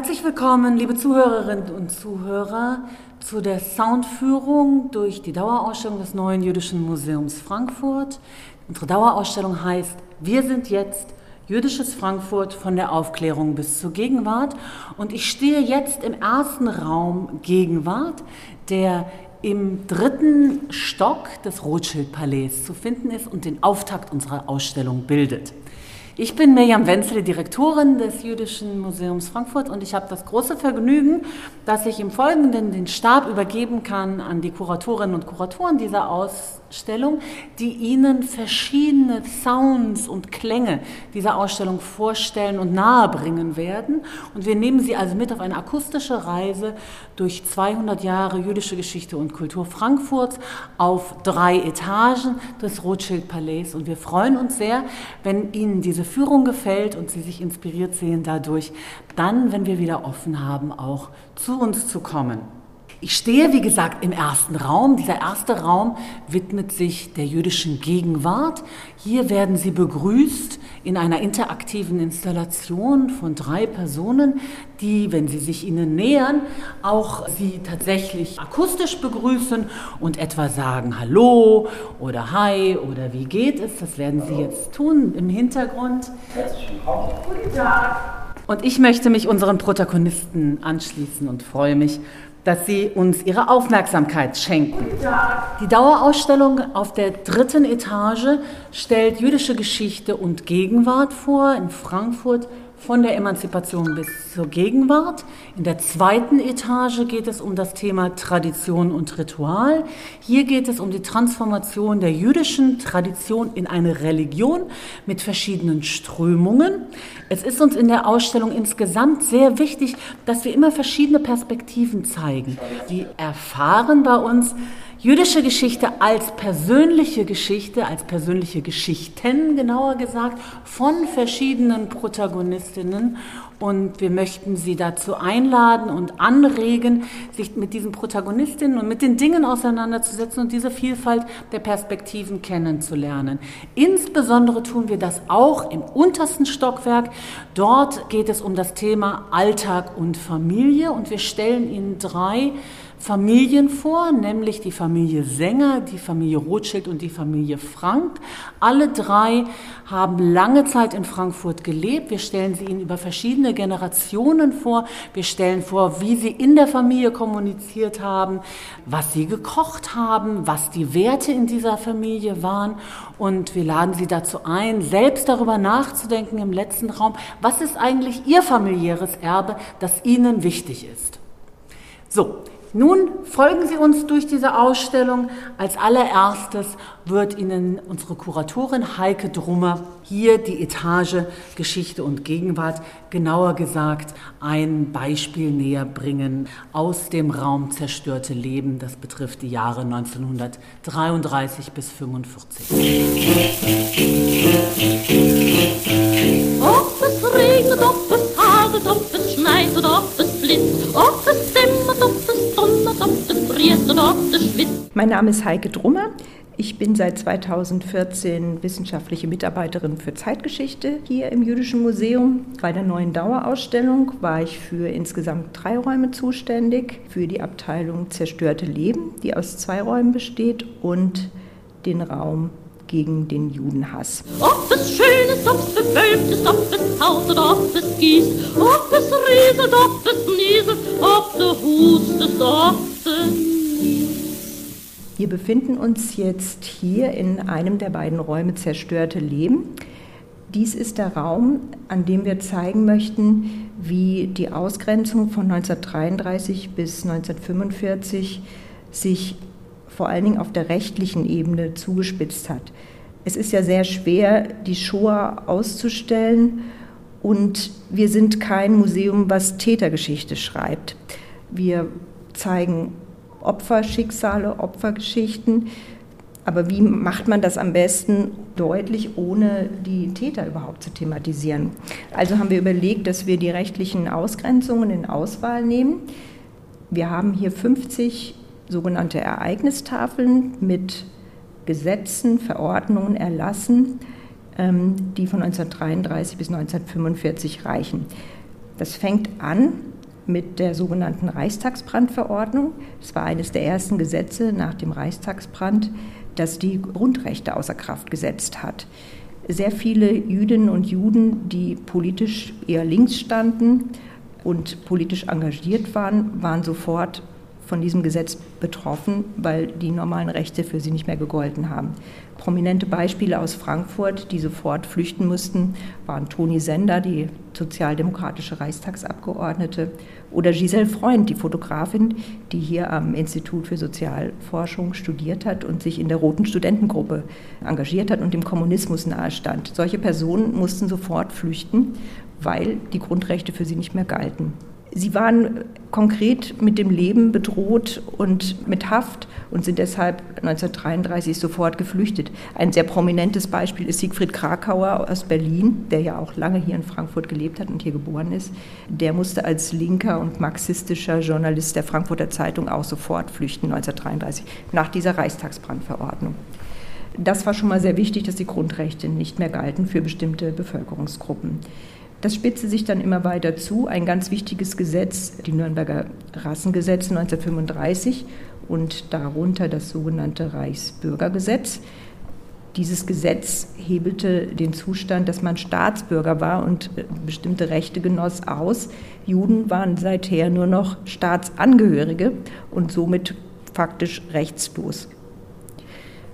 Herzlich willkommen, liebe Zuhörerinnen und Zuhörer, zu der Soundführung durch die Dauerausstellung des Neuen Jüdischen Museums Frankfurt. Unsere Dauerausstellung heißt Wir sind jetzt Jüdisches Frankfurt von der Aufklärung bis zur Gegenwart. Und ich stehe jetzt im ersten Raum Gegenwart, der im dritten Stock des Rothschild-Palais zu finden ist und den Auftakt unserer Ausstellung bildet. Ich bin Mirjam Wenzel, Direktorin des Jüdischen Museums Frankfurt und ich habe das große Vergnügen, dass ich im Folgenden den Stab übergeben kann an die Kuratorinnen und Kuratoren dieser Ausstellung, die Ihnen verschiedene Sounds und Klänge dieser Ausstellung vorstellen und nahebringen werden. Und wir nehmen Sie also mit auf eine akustische Reise durch 200 Jahre jüdische Geschichte und Kultur Frankfurts auf drei Etagen des Rothschild-Palais. Und wir freuen uns sehr, wenn Ihnen diese Führung gefällt und Sie sich inspiriert sehen dadurch, dann, wenn wir wieder offen haben, auch zu uns zu kommen. Ich stehe, wie gesagt, im ersten Raum. Dieser erste Raum widmet sich der jüdischen Gegenwart. Hier werden Sie begrüßt in einer interaktiven Installation von drei Personen, die, wenn Sie sich ihnen nähern, auch Sie tatsächlich akustisch begrüßen und etwa sagen Hallo oder Hi oder wie geht es. Das werden Sie jetzt tun im Hintergrund. Guten Tag. Und ich möchte mich unseren Protagonisten anschließen und freue mich, dass Sie uns Ihre Aufmerksamkeit schenken. Die Dauerausstellung auf der dritten Etage stellt jüdische Geschichte und Gegenwart vor in Frankfurt von der Emanzipation bis zur Gegenwart. In der zweiten Etage geht es um das Thema Tradition und Ritual. Hier geht es um die Transformation der jüdischen Tradition in eine Religion mit verschiedenen Strömungen. Es ist uns in der Ausstellung insgesamt sehr wichtig, dass wir immer verschiedene Perspektiven zeigen. Die erfahren bei uns, jüdische Geschichte als persönliche Geschichte, als persönliche Geschichten genauer gesagt, von verschiedenen Protagonistinnen. Und wir möchten Sie dazu einladen und anregen, sich mit diesen Protagonistinnen und mit den Dingen auseinanderzusetzen und diese Vielfalt der Perspektiven kennenzulernen. Insbesondere tun wir das auch im untersten Stockwerk. Dort geht es um das Thema Alltag und Familie und wir stellen Ihnen drei Familien vor, nämlich die Familie Sänger, die Familie Rothschild und die Familie Frank. Alle drei haben lange Zeit in Frankfurt gelebt. Wir stellen sie ihnen über verschiedene Generationen vor. Wir stellen vor, wie sie in der Familie kommuniziert haben, was sie gekocht haben, was die Werte in dieser Familie waren. Und wir laden sie dazu ein, selbst darüber nachzudenken im letzten Raum, was ist eigentlich ihr familiäres Erbe, das ihnen wichtig ist. So, nun folgen Sie uns durch diese Ausstellung. Als allererstes wird Ihnen unsere Kuratorin Heike Drummer hier die Etage Geschichte und Gegenwart, genauer gesagt ein Beispiel näher bringen aus dem Raum Zerstörte Leben. Das betrifft die Jahre 1933 bis 1945. Ob es regnet, ob es hagelt, ob es schneit oder ob es blitzt, ob friert oder ob schwitzt. Mein Name ist Heike Drummer. Ich bin seit 2014 wissenschaftliche Mitarbeiterin für Zeitgeschichte hier im Jüdischen Museum. Bei der neuen Dauerausstellung war ich für insgesamt drei Räume zuständig, für die Abteilung Zerstörte Leben, die aus zwei Räumen besteht, und den Raum gegen den Judenhass. Ob es schön ist, ob es bewölkt ist, ob es oder ob es gießt, ob es rieselt, ob es nieselt, ob du hustest, ob du. Wir befinden uns jetzt hier in einem der beiden Räume Zerstörte Leben. Dies ist der Raum, an dem wir zeigen möchten, wie die Ausgrenzung von 1933 bis 1945 sich vor allen Dingen auf der rechtlichen Ebene zugespitzt hat. Es ist ja sehr schwer, die Shoah auszustellen und wir sind kein Museum, was Tätergeschichte schreibt. Wir zeigen Opferschicksale, Opfergeschichten, aber wie macht man das am besten deutlich, ohne die Täter überhaupt zu thematisieren? Also haben wir überlegt, dass wir die rechtlichen Ausgrenzungen in Auswahl nehmen. Wir haben hier 50 sogenannte Ereignistafeln mit Gesetzen, Verordnungen erlassen, ähm, die von 1933 bis 1945 reichen. Das fängt an mit der sogenannten Reichstagsbrandverordnung. Es war eines der ersten Gesetze nach dem Reichstagsbrand, das die Grundrechte außer Kraft gesetzt hat. Sehr viele Jüdinnen und Juden, die politisch eher links standen und politisch engagiert waren, waren sofort von diesem Gesetz betroffen, weil die normalen Rechte für sie nicht mehr gegolten haben. Prominente Beispiele aus Frankfurt, die sofort flüchten mussten, waren Toni Sender, die sozialdemokratische Reichstagsabgeordnete, oder Giselle Freund, die Fotografin, die hier am Institut für Sozialforschung studiert hat und sich in der Roten Studentengruppe engagiert hat und dem Kommunismus nahestand. Solche Personen mussten sofort flüchten, weil die Grundrechte für sie nicht mehr galten. Sie waren konkret mit dem Leben bedroht und mit Haft und sind deshalb 1933 sofort geflüchtet. Ein sehr prominentes Beispiel ist Siegfried Krakauer aus Berlin, der ja auch lange hier in Frankfurt gelebt hat und hier geboren ist. Der musste als linker und marxistischer Journalist der Frankfurter Zeitung auch sofort flüchten 1933 nach dieser Reichstagsbrandverordnung. Das war schon mal sehr wichtig, dass die Grundrechte nicht mehr galten für bestimmte Bevölkerungsgruppen. Das spitzte sich dann immer weiter zu. Ein ganz wichtiges Gesetz, die Nürnberger Rassengesetze 1935 und darunter das sogenannte Reichsbürgergesetz. Dieses Gesetz hebelte den Zustand, dass man Staatsbürger war und äh, bestimmte Rechte genoss aus. Juden waren seither nur noch Staatsangehörige und somit faktisch rechtslos.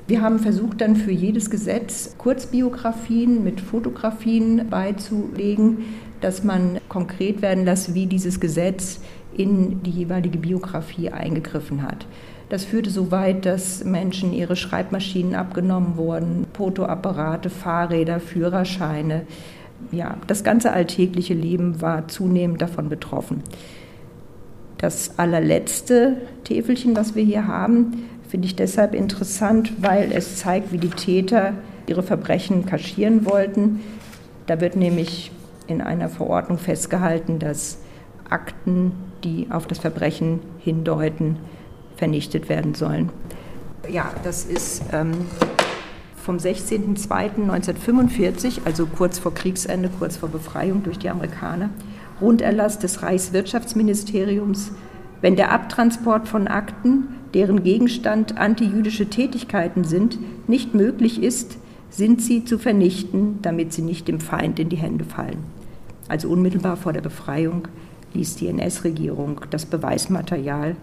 Wir haben versucht, dann für jedes Gesetz Kurzbiografien mit Fotografien beizulegen, dass man konkret werden lässt, wie dieses Gesetz in die jeweilige Biografie eingegriffen hat. Das führte so weit, dass Menschen ihre Schreibmaschinen abgenommen wurden, Fotoapparate, Fahrräder, Führerscheine. Ja, das ganze alltägliche Leben war zunehmend davon betroffen. Das allerletzte Täfelchen, was wir hier haben, finde ich deshalb interessant, weil es zeigt, wie die Täter ihre Verbrechen kaschieren wollten. Da wird nämlich in einer Verordnung festgehalten, dass Akten, die auf das Verbrechen hindeuten, vernichtet werden sollen. Ja, das ist ähm, vom 16.02.1945, also kurz vor Kriegsende, kurz vor Befreiung durch die Amerikaner, Runderlass des Reichswirtschaftsministeriums, wenn der Abtransport von Akten deren Gegenstand antijüdische Tätigkeiten sind, nicht möglich ist, sind sie zu vernichten, damit sie nicht dem Feind in die Hände fallen. Also unmittelbar vor der Befreiung ließ die NS-Regierung das Beweismaterial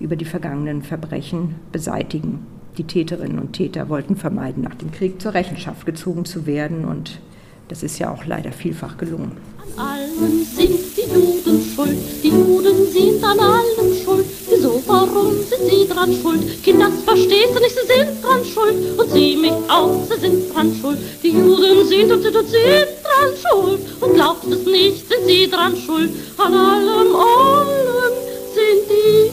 über die vergangenen Verbrechen beseitigen. Die Täterinnen und Täter wollten vermeiden, nach dem Krieg zur Rechenschaft gezogen zu werden und das ist ja auch leider vielfach gelungen. An allem sind die Juden schuld, die Juden sind an allem schuld. Wieso, warum sind sie dran schuld? Kinder, das verstehst du nicht, sie sind dran schuld. Und sie mich auch, sie sind dran schuld. Die Juden sind und sind und sind dran schuld. Und glaubt es nicht, sind sie dran schuld. An allem, allem sind die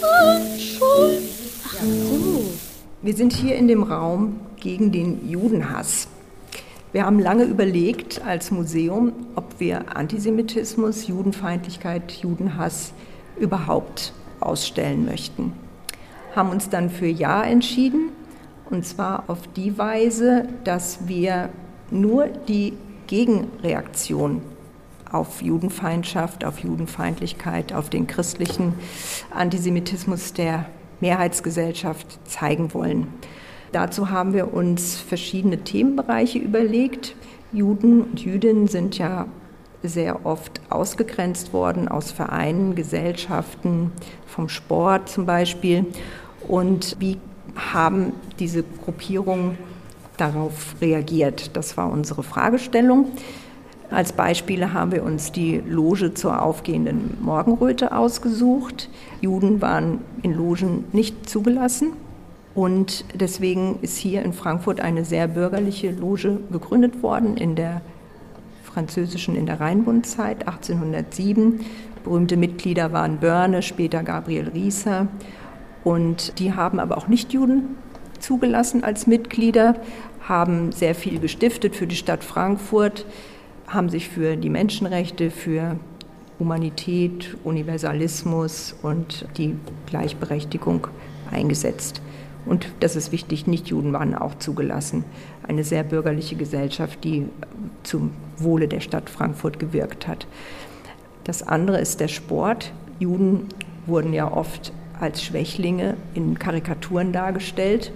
Juden schuld. Ach so. Wir sind hier in dem Raum gegen den Judenhass. Wir haben lange überlegt als Museum, ob wir Antisemitismus, Judenfeindlichkeit, Judenhass überhaupt ausstellen möchten. Haben uns dann für Ja entschieden, und zwar auf die Weise, dass wir nur die Gegenreaktion auf Judenfeindschaft, auf Judenfeindlichkeit, auf den christlichen Antisemitismus der Mehrheitsgesellschaft zeigen wollen. Dazu haben wir uns verschiedene Themenbereiche überlegt. Juden und Jüdinnen sind ja sehr oft ausgegrenzt worden aus Vereinen, Gesellschaften, vom Sport zum Beispiel. Und wie haben diese Gruppierungen darauf reagiert? Das war unsere Fragestellung. Als Beispiele haben wir uns die Loge zur aufgehenden Morgenröte ausgesucht. Juden waren in Logen nicht zugelassen. Und deswegen ist hier in Frankfurt eine sehr bürgerliche Loge gegründet worden in der französischen in der Rheinbundzeit 1807. Berühmte Mitglieder waren Börne, später Gabriel Rieser. Und die haben aber auch Nichtjuden zugelassen als Mitglieder, haben sehr viel gestiftet für die Stadt Frankfurt, haben sich für die Menschenrechte, für Humanität, Universalismus und die Gleichberechtigung eingesetzt. Und das ist wichtig, Nichtjuden waren auch zugelassen. Eine sehr bürgerliche Gesellschaft, die zum Wohle der Stadt Frankfurt gewirkt hat. Das andere ist der Sport. Juden wurden ja oft als Schwächlinge in Karikaturen dargestellt.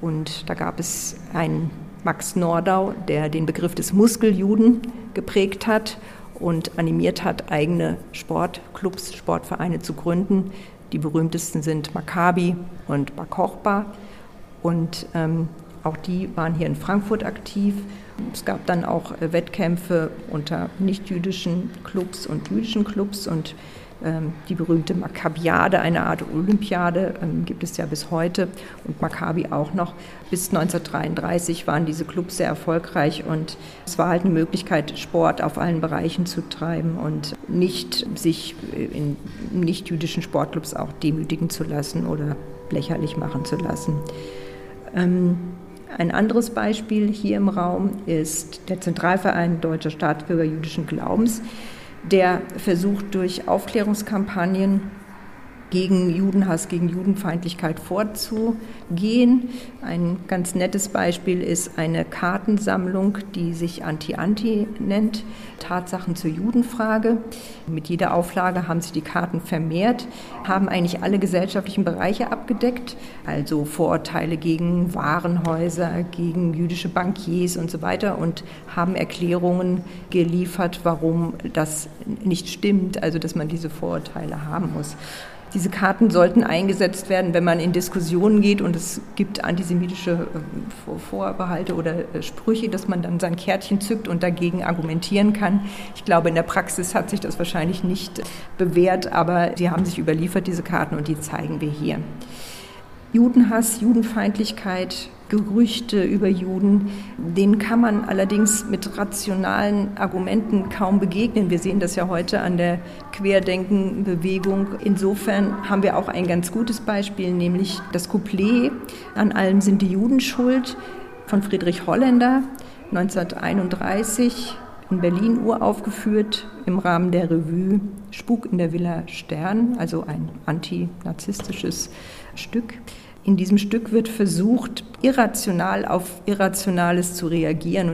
Und da gab es einen Max Nordau, der den Begriff des Muskeljuden geprägt hat und animiert hat, eigene Sportclubs, Sportvereine zu gründen. Die berühmtesten sind Maccabi und Bar Kochba. Und ähm, auch die waren hier in Frankfurt aktiv. Es gab dann auch äh, Wettkämpfe unter nichtjüdischen Clubs und jüdischen Clubs und die berühmte Maccabiade, eine Art Olympiade, ähm, gibt es ja bis heute und Maccabi auch noch. Bis 1933 waren diese Clubs sehr erfolgreich und es war halt eine Möglichkeit, Sport auf allen Bereichen zu treiben und nicht sich in nicht-jüdischen Sportclubs auch demütigen zu lassen oder lächerlich machen zu lassen. Ähm, ein anderes Beispiel hier im Raum ist der Zentralverein Deutscher Staatsbürger jüdischen Glaubens der versucht durch Aufklärungskampagnen gegen Judenhass, gegen Judenfeindlichkeit vorzugehen. Ein ganz nettes Beispiel ist eine Kartensammlung, die sich Anti-Anti nennt, Tatsachen zur Judenfrage. Mit jeder Auflage haben sich die Karten vermehrt, haben eigentlich alle gesellschaftlichen Bereiche abgedeckt, also Vorurteile gegen Warenhäuser, gegen jüdische Bankiers und so weiter und haben Erklärungen geliefert, warum das nicht stimmt, also dass man diese Vorurteile haben muss. Diese Karten sollten eingesetzt werden, wenn man in Diskussionen geht und es gibt antisemitische äh, Vorbehalte oder äh, Sprüche, dass man dann sein Kärtchen zückt und dagegen argumentieren kann. Ich glaube, in der Praxis hat sich das wahrscheinlich nicht bewährt, aber sie haben sich überliefert, diese Karten, und die zeigen wir hier. Judenhass, Judenfeindlichkeit, Gerüchte über Juden, denen kann man allerdings mit rationalen Argumenten kaum begegnen. Wir sehen das ja heute an der Querdenkenbewegung. Insofern haben wir auch ein ganz gutes Beispiel, nämlich das Couplet An allem sind die Juden schuld von Friedrich Holländer 1931 in Berlin uraufgeführt im Rahmen der Revue Spuk in der Villa Stern, also ein antinazistisches Stück. In diesem Stück wird versucht, irrational auf Irrationales zu reagieren.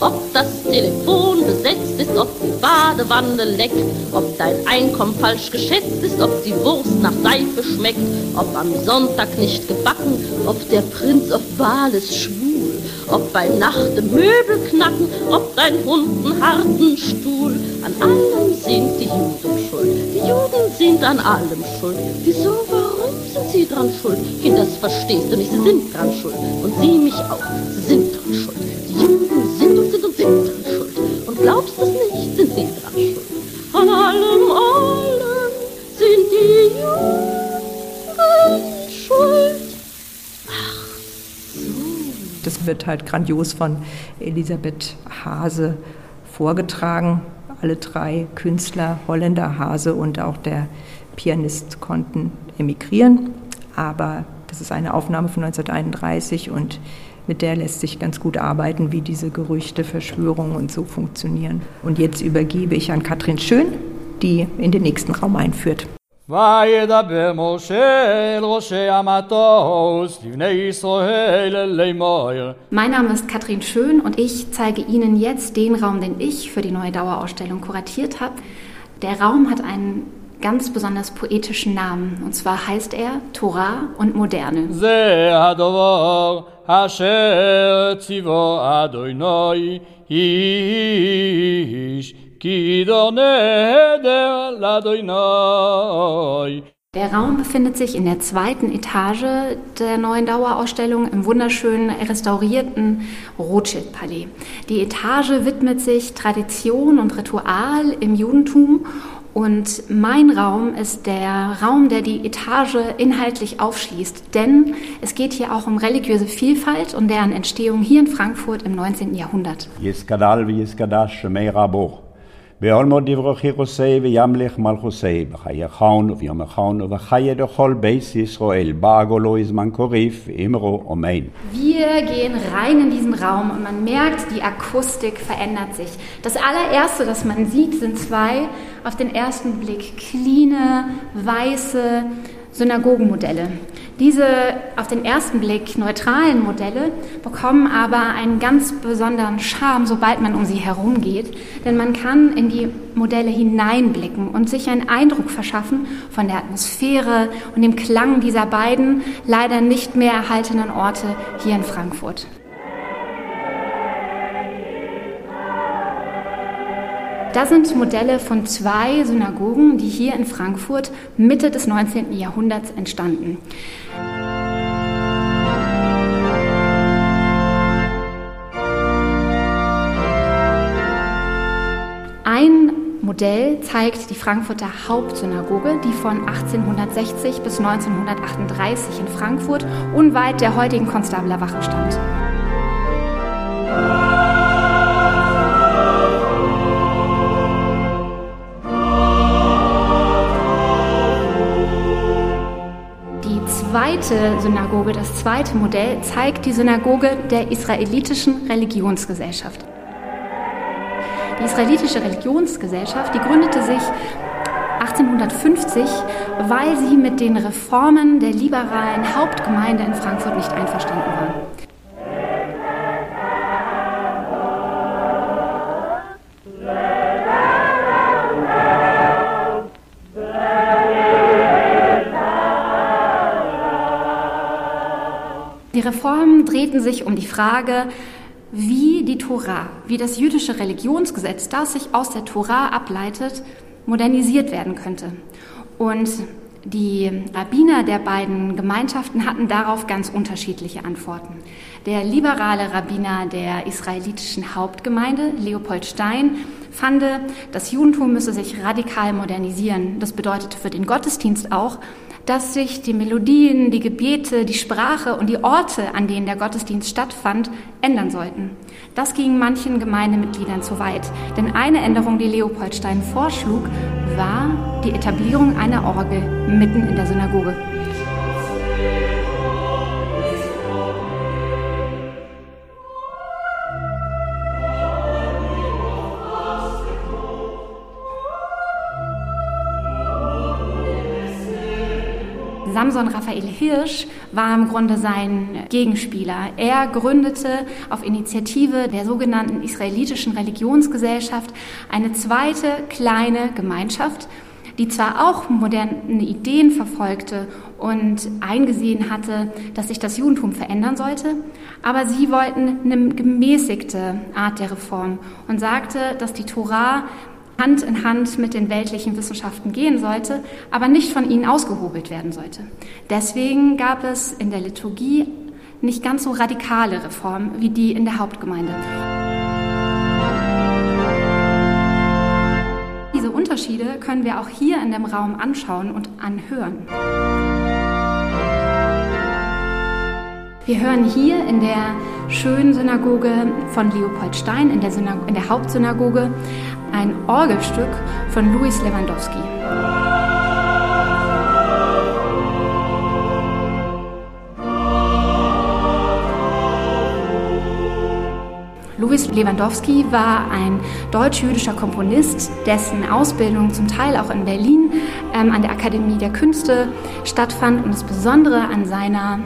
Ob das Telefon besetzt ist, ob die Badewanne leckt, ob dein Einkommen falsch geschätzt ist, ob die Wurst nach Seife schmeckt, ob am Sonntag nicht gebacken, ob der Prinz auf Wahl ist schwul, ob bei Nacht Möbel knacken, ob dein Hund einen harten Stuhl. An allem sind die Juden schuld, die Juden sind an allem schuld. Wieso, warum sie dran schuld? Kind, das verstehst du nicht, sie sind dran schuld. Und sie mich auch, sie sind dran schuld. Die Juden sind und sind und sind dran schuld. Und glaubst du es nicht, sind sie dran schuld. An allem, allem sind die Juden schuld. Ach so. Das wird halt grandios von Elisabeth Hase vorgetragen. Alle drei Künstler, Holländer, Hase und auch der Pianist konnten emigrieren Aber das ist eine Aufnahme von 1931 und mit der lässt sich ganz gut arbeiten, wie diese Gerüchte, Verschwörungen und so funktionieren. Und jetzt übergebe ich an Katrin Schön, die in den nächsten Raum einführt. וידבר משה אל ראשי המטוס לבני ישראל לאמור. Mein Name ist Katrin Schön und ich zeige Ihnen jetzt den Raum, den ich für die neue Dauerausstellung kuratiert habe. Der Raum hat einen ganz besonders poetischen Namen. Und zwar heißt er Torah und Moderne. Der Raum befindet sich in der zweiten Etage der neuen Dauerausstellung im wunderschönen restaurierten Rothschild-Palais. Die Etage widmet sich Tradition und Ritual im Judentum und mein Raum ist der Raum, der die Etage inhaltlich aufschließt. Denn es geht hier auch um religiöse Vielfalt und deren Entstehung hier in Frankfurt im 19. Jahrhundert. יסגדל ויסגדש שמי רבו. בעולמו דברכי חוסי וימלך מלכוסי, בחיי חון וביום חון ובחיי דכל בייס ישראל, בעגולו זמן קוריף, אמרו אמן. Wir gehen rein in diesen Raum und man merkt, die Akustik verändert sich. Das allererste, das man sieht, sind zwei auf den ersten Blick cleane, weiße Synagogenmodelle. Diese auf den ersten Blick neutralen Modelle bekommen aber einen ganz besonderen Charme, sobald man um sie herumgeht, denn man kann in die Modelle hineinblicken und sich einen Eindruck verschaffen von der Atmosphäre und dem Klang dieser beiden leider nicht mehr erhaltenen Orte hier in Frankfurt. Das sind Modelle von zwei Synagogen, die hier in Frankfurt Mitte des 19. Jahrhunderts entstanden. Ein Modell zeigt die Frankfurter Hauptsynagoge, die von 1860 bis 1938 in Frankfurt unweit der heutigen Konstabler Wache stand. Zweite Synagoge, das zweite Modell, zeigt die Synagoge der israelitischen Religionsgesellschaft. Die israelitische Religionsgesellschaft, die gründete sich 1850, weil sie mit den Reformen der liberalen Hauptgemeinde in Frankfurt nicht einverstanden war. Reformen drehten sich um die Frage, wie die Tora, wie das jüdische Religionsgesetz, das sich aus der Tora ableitet, modernisiert werden könnte. Und die Rabbiner der beiden Gemeinschaften hatten darauf ganz unterschiedliche Antworten. Der liberale Rabbiner der israelitischen Hauptgemeinde, Leopold Stein, fand, das Judentum müsse sich radikal modernisieren. Das bedeutete für den Gottesdienst auch, dass sich die Melodien, die Gebete, die Sprache und die Orte, an denen der Gottesdienst stattfand, ändern sollten. Das ging manchen Gemeindemitgliedern zu weit, denn eine Änderung, die Leopoldstein vorschlug, war die Etablierung einer Orgel mitten in der Synagoge. Samson Raphael Hirsch war im Grunde sein Gegenspieler. Er gründete auf Initiative der sogenannten israelitischen Religionsgesellschaft eine zweite kleine Gemeinschaft, die zwar auch moderne Ideen verfolgte und eingesehen hatte, dass sich das Judentum verändern sollte, aber sie wollten eine gemäßigte Art der Reform und sagte, dass die Torah Hand in Hand mit den weltlichen Wissenschaften gehen sollte, aber nicht von ihnen ausgehobelt werden sollte. Deswegen gab es in der Liturgie nicht ganz so radikale Reformen wie die in der Hauptgemeinde. Diese Unterschiede können wir auch hier in dem Raum anschauen und anhören. Wir hören hier in der schönen Synagoge von Leopold Stein, in der, in der Hauptsynagoge, ein Orgelstück von Louis Lewandowski. Louis Lewandowski war ein deutsch-jüdischer Komponist, dessen Ausbildung zum Teil auch in Berlin ähm, an der Akademie der Künste stattfand. Und das Besondere an seiner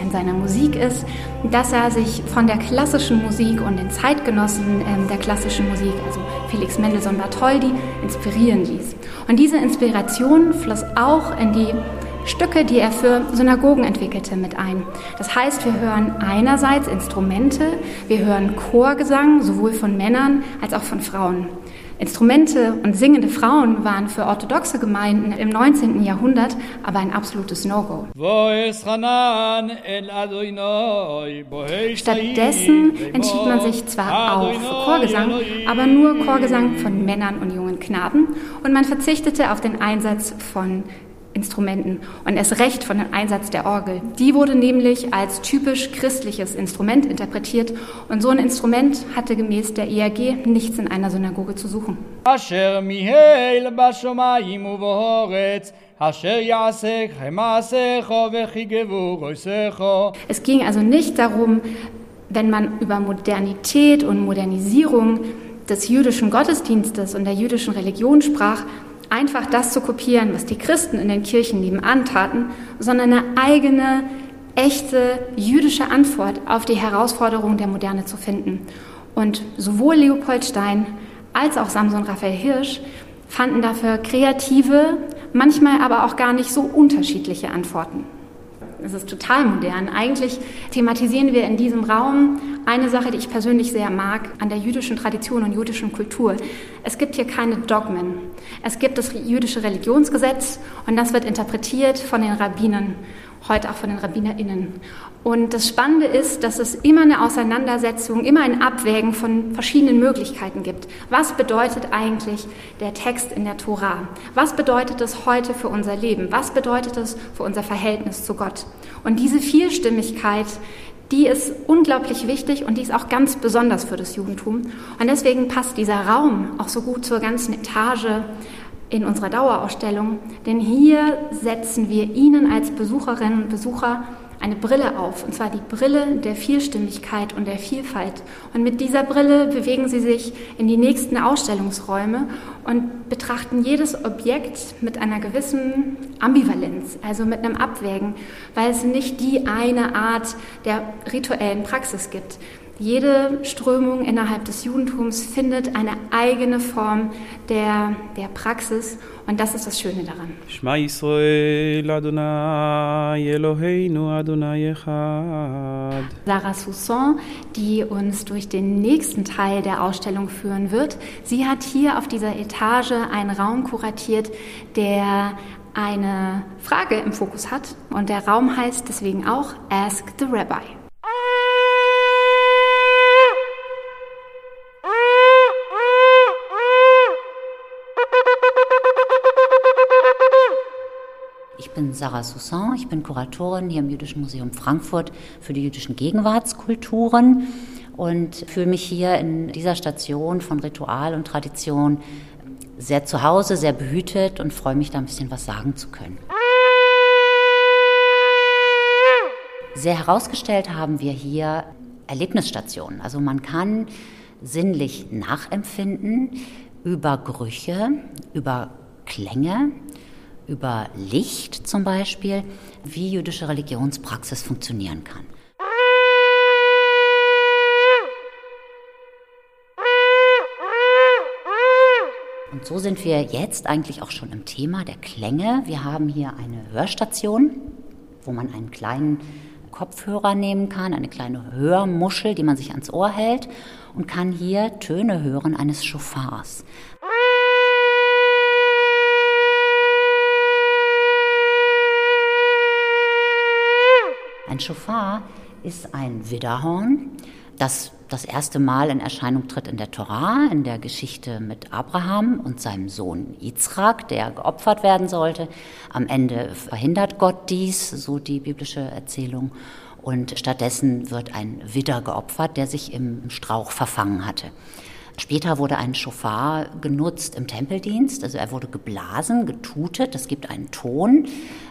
an seiner Musik ist, dass er sich von der klassischen Musik und den Zeitgenossen ähm, der klassischen Musik, also Felix Mendelssohn Bartholdy, inspirieren ließ. Und diese Inspiration floss auch in die Stücke, die er für Synagogen entwickelte, mit ein. Das heißt, wir hören einerseits Instrumente, wir hören Chorgesang, sowohl von Männern als auch von Frauen. Instrumente und singende Frauen waren für orthodoxe Gemeinden im 19. Jahrhundert aber ein absolutes No-Go. Stattdessen entschied man sich zwar auch für Chorgesang, aber nur Chorgesang von Männern und jungen Knaben und man verzichtete auf den Einsatz von Instrumenten und erst recht von dem Einsatz der Orgel. Die wurde nämlich als typisch christliches Instrument interpretiert und so ein Instrument hatte gemäß der ERG nichts in einer Synagoge zu suchen. Es ging also nicht darum, wenn man über Modernität und Modernisierung des jüdischen Gottesdienstes und der jüdischen Religion sprach, einfach das zu kopieren, was die Christen in den Kirchen nebenan taten, sondern eine eigene, echte jüdische Antwort auf die Herausforderungen der Moderne zu finden. Und sowohl Leopold Stein als auch Samson Raphael Hirsch fanden dafür kreative, manchmal aber auch gar nicht so unterschiedliche Antworten. Es ist total modern. Eigentlich thematisieren wir in diesem Raum eine Sache, die ich persönlich sehr mag, an der jüdischen Tradition und jüdischen Kultur. Es gibt hier keine Dogmen. Es gibt das jüdische Religionsgesetz und das wird interpretiert von den Rabbinen heute auch von den RabbinerInnen. Und das Spannende ist, dass es immer eine Auseinandersetzung, immer ein Abwägen von verschiedenen Möglichkeiten gibt. Was bedeutet eigentlich der Text in der Tora? Was bedeutet es heute für unser Leben? Was bedeutet es für unser Verhältnis zu Gott? Und diese Vielstimmigkeit, die ist unglaublich wichtig und die ist auch ganz besonders für das Judentum. Und deswegen passt dieser Raum auch so gut zur ganzen Etage in unserer Dauerausstellung, denn hier setzen wir Ihnen als Besucherinnen und Besucher eine Brille auf, und zwar die Brille der Vielstimmigkeit und der Vielfalt. Und mit dieser Brille bewegen Sie sich in die nächsten Ausstellungsräume und betrachten jedes Objekt mit einer gewissen Ambivalenz, also mit einem Abwägen, weil es nicht die eine Art der rituellen Praxis gibt. Jede Strömung innerhalb des Judentums findet eine eigene Form der, der Praxis und das ist das Schöne daran. Shema Yisrael Adonai Eloheinu Adonai Echad. Sarah Soussan, die uns durch den nächsten Teil der Ausstellung führen wird, sie hat hier auf dieser Etage einen Raum kuratiert, der eine Frage im Fokus hat und der Raum heißt deswegen auch Ask the Rabbi. Ich bin Sarah Soussan, ich bin Kuratorin hier im Jüdischen Museum Frankfurt für die jüdischen Gegenwartskulturen und fühle mich hier in dieser Station von Ritual und Tradition sehr zu Hause, sehr behütet und freue mich da ein bisschen was sagen zu können. Sehr herausgestellt haben wir hier Erlebnisstationen. Also man kann sinnlich nachempfinden über Gerüche, über Klänge, über Licht zum Beispiel, wie jüdische Religionspraxis funktionieren kann. Und so sind wir jetzt eigentlich auch schon im Thema der Klänge. Wir haben hier eine Hörstation, wo man einen kleinen Kopfhörer nehmen kann, eine kleine Hörmuschel, die man sich ans Ohr hält und kann hier Töne hören eines Schofars. Ein Schofar ist ein Widderhorn, das das erste Mal in Erscheinung tritt in der Torah, in der Geschichte mit Abraham und seinem Sohn Yitzchak, der geopfert werden sollte. Am Ende verhindert Gott dies, so die biblische Erzählung. Und stattdessen wird ein Widder geopfert, der sich im Strauch verfangen hatte. Später wurde ein Schofar genutzt im Tempeldienst, also er wurde geblasen, getutet, es gibt einen Ton,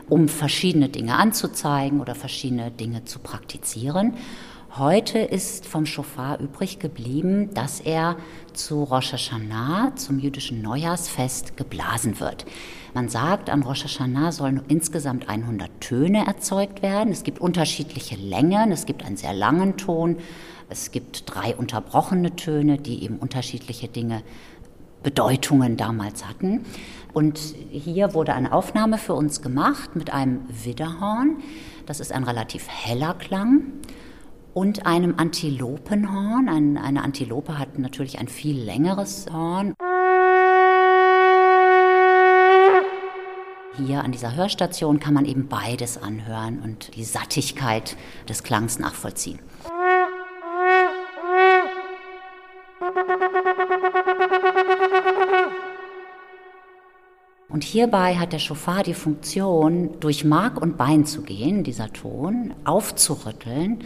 um verschiedene Dinge anzuzeigen oder verschiedene Dinge zu praktizieren. Heute ist vom Schofar übrig geblieben, dass er zu Rosh Hashanah, zum jüdischen Neujahrsfest, geblasen wird. Man sagt, an Rosh Hashanah sollen insgesamt 100 Töne erzeugt werden. Es gibt unterschiedliche Längen. Es gibt einen sehr langen Ton, es gibt drei unterbrochene Töne, die eben unterschiedliche Dinge, Bedeutungen damals hatten. Und hier wurde eine Aufnahme für uns gemacht mit einem Widderhorn. Das ist ein relativ heller Klang. Und einem Antilopenhorn. Ein, eine Antilope hat natürlich ein viel längeres Horn. Hier an dieser Hörstation kann man eben beides anhören und die Sattigkeit des Klangs nachvollziehen. Und hierbei hat der Schofar die Funktion, durch Mark und Bein zu gehen, dieser Ton, aufzurütteln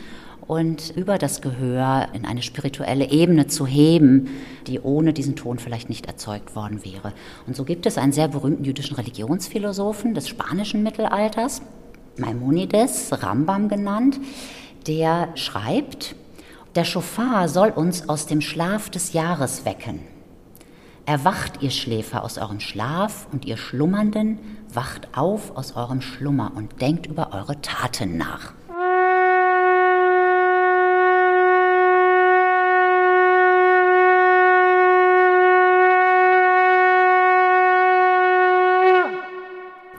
und über das Gehör in eine spirituelle Ebene zu heben, die ohne diesen Ton vielleicht nicht erzeugt worden wäre. Und so gibt es einen sehr berühmten jüdischen Religionsphilosophen des spanischen Mittelalters, Maimonides, Rambam genannt, der schreibt, der Schofar soll uns aus dem Schlaf des Jahres wecken. Erwacht ihr Schläfer aus eurem Schlaf und ihr Schlummernden, wacht auf aus eurem Schlummer und denkt über eure Taten nach.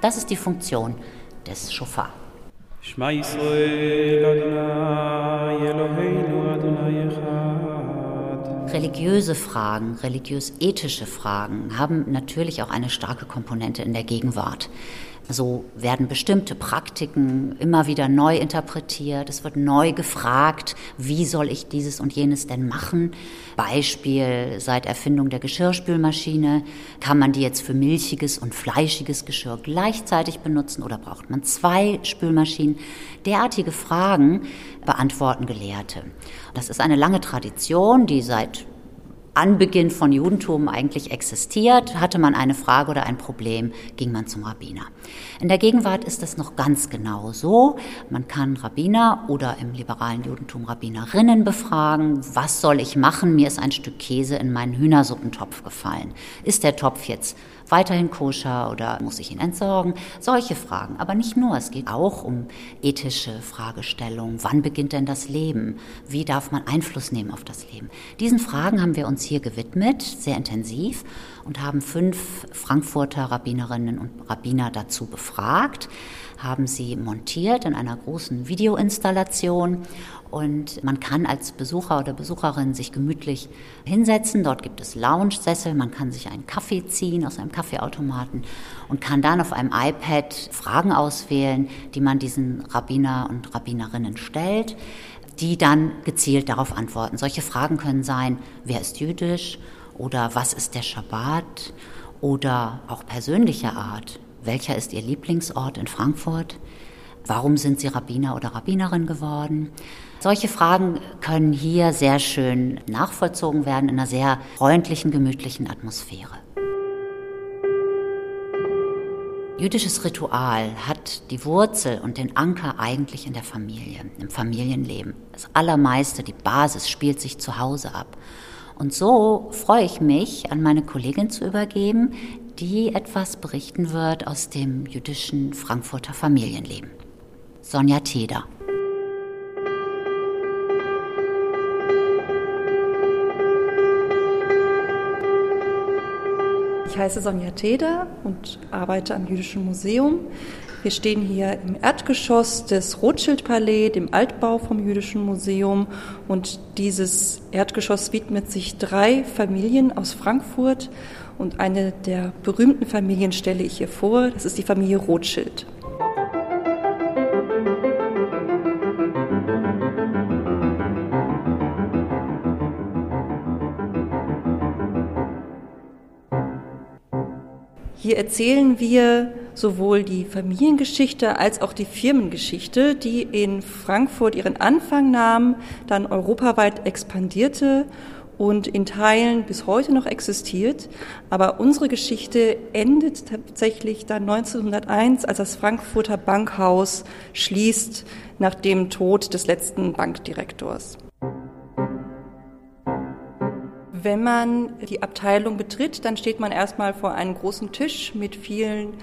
Das ist die Funktion des Schofar. שמע ישראל אדוני אלוהינו אדוני אחד. Religiöse Fragen, religiös-ethische Fragen haben natürlich auch eine starke Komponente in der Gegenwart. So werden bestimmte Praktiken immer wieder neu interpretiert. Es wird neu gefragt, wie soll ich dieses und jenes denn machen? Beispiel, seit Erfindung der Geschirrspülmaschine, kann man die jetzt für milchiges und fleischiges Geschirr gleichzeitig benutzen oder braucht man zwei Spülmaschinen? Derartige Fragen beantworten Gelehrte. Das ist eine lange Tradition, die seit Anbeginn von Judentum eigentlich existiert. Hatte man eine Frage oder ein Problem, ging man zum Rabbiner. In der Gegenwart ist es noch ganz genau so. Man kann Rabbiner oder im liberalen Judentum Rabbinerinnen befragen. Was soll ich machen? Mir ist ein Stück Käse in meinen Hühnersuppentopf gefallen. Ist der Topf jetzt weiterhin koscher oder muss ich ihn entsorgen? Solche Fragen. Aber nicht nur. Es geht auch um ethische Fragestellungen. Wann beginnt denn das Leben? Wie darf man Einfluss nehmen auf das Leben? Diesen Fragen haben wir uns hier gewidmet, sehr intensiv, und haben fünf Frankfurter Rabbinerinnen und Rabbiner dazu befragt, haben sie montiert in einer großen Videoinstallation und man kann als Besucher oder Besucherin sich gemütlich hinsetzen. Dort gibt es Lounge-Sessel, man kann sich einen Kaffee ziehen aus einem Kaffeeautomaten und kann dann auf einem iPad Fragen auswählen, die man diesen Rabbiner und Rabbinerinnen stellt die dann gezielt darauf antworten. Solche Fragen können sein, wer ist jüdisch oder was ist der Schabbat oder auch persönlicher Art. Welcher ist Ihr Lieblingsort in Frankfurt? Warum sind Sie Rabbiner oder Rabbinerin geworden? Solche Fragen können hier sehr schön nachvollzogen werden in einer sehr freundlichen, gemütlichen Atmosphäre. Jüdisches Ritual hat die Wurzel und den Anker eigentlich in der Familie, im Familienleben. Das Allermeiste, die Basis spielt sich zu Hause ab. Und so freue ich mich, an meine Kollegin zu übergeben, die etwas berichten wird aus dem jüdischen Frankfurter Familienleben. Sonja Teder. Ich heiße Sonja Teder und arbeite am Jüdischen Museum. Wir stehen hier im Erdgeschoss des Rothschild-Palais, dem Altbau vom Jüdischen Museum. Und dieses Erdgeschoss widmet sich drei Familien aus Frankfurt. Und eine der berühmten Familien stelle ich hier vor. Das ist die Familie Rothschild. Hier erzählen wir sowohl die Familiengeschichte als auch die Firmengeschichte, die in Frankfurt ihren Anfang nahm, dann europaweit expandierte und in Teilen bis heute noch existiert. Aber unsere Geschichte endet tatsächlich dann 1901, als das Frankfurter Bankhaus schließt nach dem Tod des letzten Bankdirektors. Wenn man die Abteilung betritt, dann steht man erstmal vor einem großen Tisch mit vielen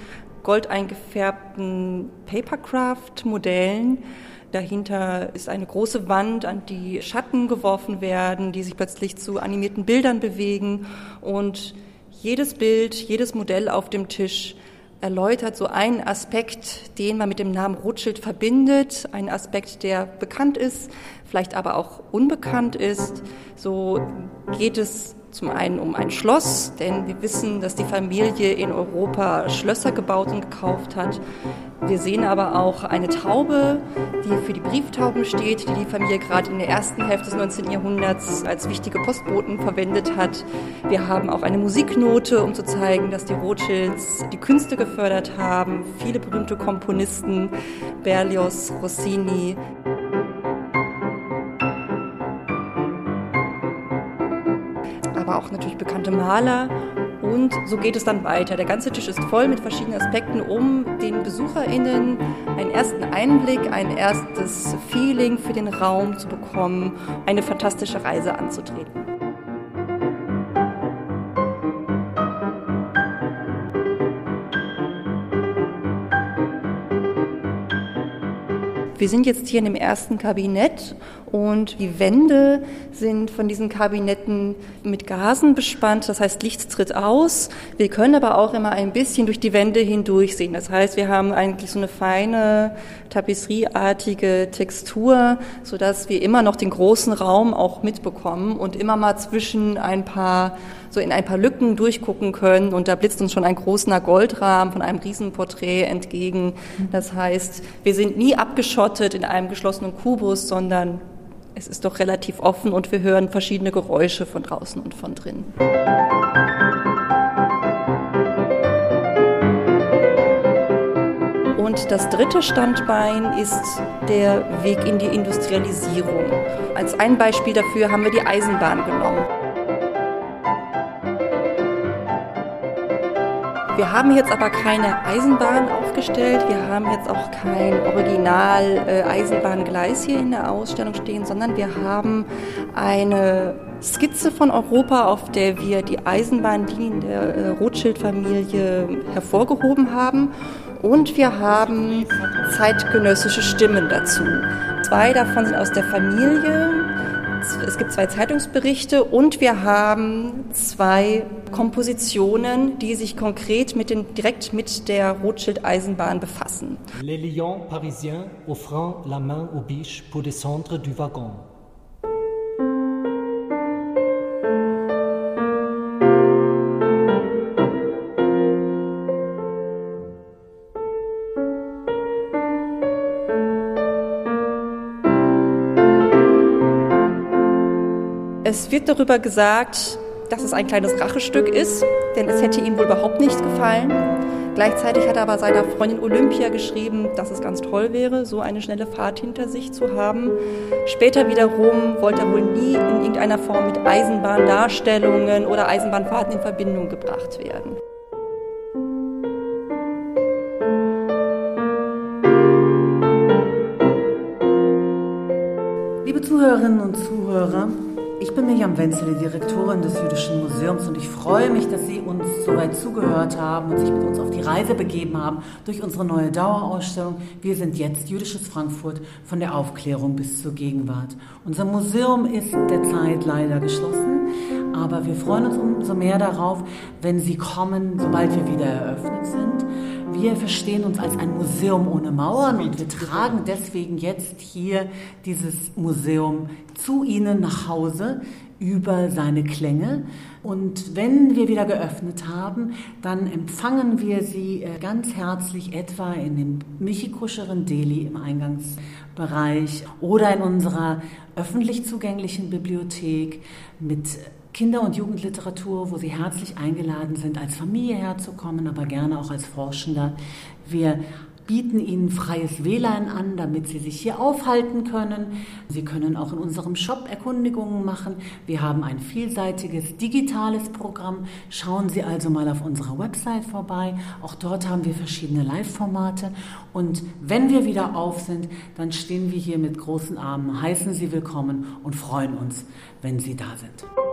goldeingefärbten Papercraft-Modellen. Dahinter ist eine große Wand, an die Schatten geworfen werden, die sich plötzlich zu animierten Bildern bewegen. Und jedes Bild, jedes Modell auf dem Tisch erläutert so einen Aspekt, den man mit dem Namen Rothschild verbindet, ein Aspekt, der bekannt ist, vielleicht aber auch unbekannt ist. So geht es zum einen um ein Schloss, denn wir wissen, dass die Familie in Europa Schlösser gebaut und gekauft hat. Wir sehen aber auch eine Taube, die für die Brieftauben steht, die die Familie gerade in der ersten Hälfte des 19. Jahrhunderts als wichtige Postboten verwendet hat. Wir haben auch eine Musiknote, um zu zeigen, dass die Rothschilds die Künste gefördert haben. Viele berühmte Komponisten, Berlioz, Rossini. aber auch natürlich bekannte Maler. Und so geht es dann weiter. Der ganze Tisch ist voll mit verschiedenen Aspekten, um den BesucherInnen einen ersten Einblick, ein erstes Feeling für den Raum zu bekommen, eine fantastische Reise anzutreten. Wir sind jetzt hier in dem ersten Kabinett und die Wände sind von diesen Kabinetten mit Gasen bespannt. Das heißt, Licht tritt aus. Wir können aber auch immer ein bisschen durch die Wände hindurch sehen. Das heißt, wir haben eigentlich so eine feine tapisserieartige Textur, so dass wir immer noch den großen Raum auch mitbekommen und immer mal zwischen ein paar so in ein paar Lücken durchgucken können und da blitzt uns schon ein großer Goldrahmen von einem Riesenporträt entgegen. Das heißt, wir sind nie abgeschottet in einem geschlossenen Kubus, sondern es ist doch relativ offen und wir hören verschiedene Geräusche von draußen und von drin. Und das dritte Standbein ist der Weg in die Industrialisierung. Als ein Beispiel dafür haben wir die Eisenbahn genommen. Wir haben jetzt aber keine Eisenbahn aufgestellt, wir haben jetzt auch kein Original äh, hier in der Ausstellung stehen, sondern wir haben eine Skizze von Europa, auf der wir die Eisenbahnlinien der äh, Rothschild-Familie hervorgehoben haben. Und wir haben zeitgenössische Stimmen dazu. Zwei davon sind aus der Familie, es gibt zwei Zeitungsberichte und wir haben zwei Kompositionen, die sich konkret mit den, direkt mit der Rothschild-Eisenbahn befassen. Les lions parisiens offrant la main aux biches pour descendre du wagon. Es wird darüber gesagt, dass es ein kleines Rachestück ist, denn es hätte ihm wohl überhaupt nicht gefallen. Gleichzeitig hat er aber seiner Freundin Olympia geschrieben, dass es ganz toll wäre, so eine schnelle Fahrt hinter sich zu haben. Später wiederum wollte er wohl nie in irgendeiner Form mit Eisenbahndarstellungen oder Eisenbahnfahrten in Verbindung gebracht werden. Liebe Zuhörerinnen und Zuhörer, ich bin Miriam Wenzel, die Direktorin des Jüdischen Museums und ich freue mich, dass Sie uns so weit zugehört haben und sich mit uns auf die Reise begeben haben durch unsere neue Dauerausstellung Wir sind jetzt Jüdisches Frankfurt von der Aufklärung bis zur Gegenwart. Unser Museum ist derzeit leider geschlossen, aber wir freuen uns umso mehr darauf, wenn Sie kommen, sobald wir wieder eröffnet sind. Wir verstehen uns als ein Museum ohne Mauern und wir tragen deswegen jetzt hier dieses Museum zu Ihnen nach Hause über seine Klänge. Und wenn wir wieder geöffnet haben, dann empfangen wir Sie äh, ganz herzlich etwa in dem Michikuscheren Deli im Eingangsbereich oder in unserer öffentlich zugänglichen Bibliothek mit Kinder- und Jugendliteratur, wo Sie herzlich eingeladen sind, als Familie herzukommen, aber gerne auch als Forschender. Wir bieten Ihnen freies WLAN an, damit Sie sich hier aufhalten können. Sie können auch in unserem Shop Erkundigungen machen. Wir haben ein vielseitiges digitales Programm. Schauen Sie also mal auf unserer Website vorbei. Auch dort haben wir verschiedene Live-Formate. Und wenn wir wieder auf sind, dann stehen wir hier mit großen Armen, heißen Sie willkommen und freuen uns, wenn Sie da sind.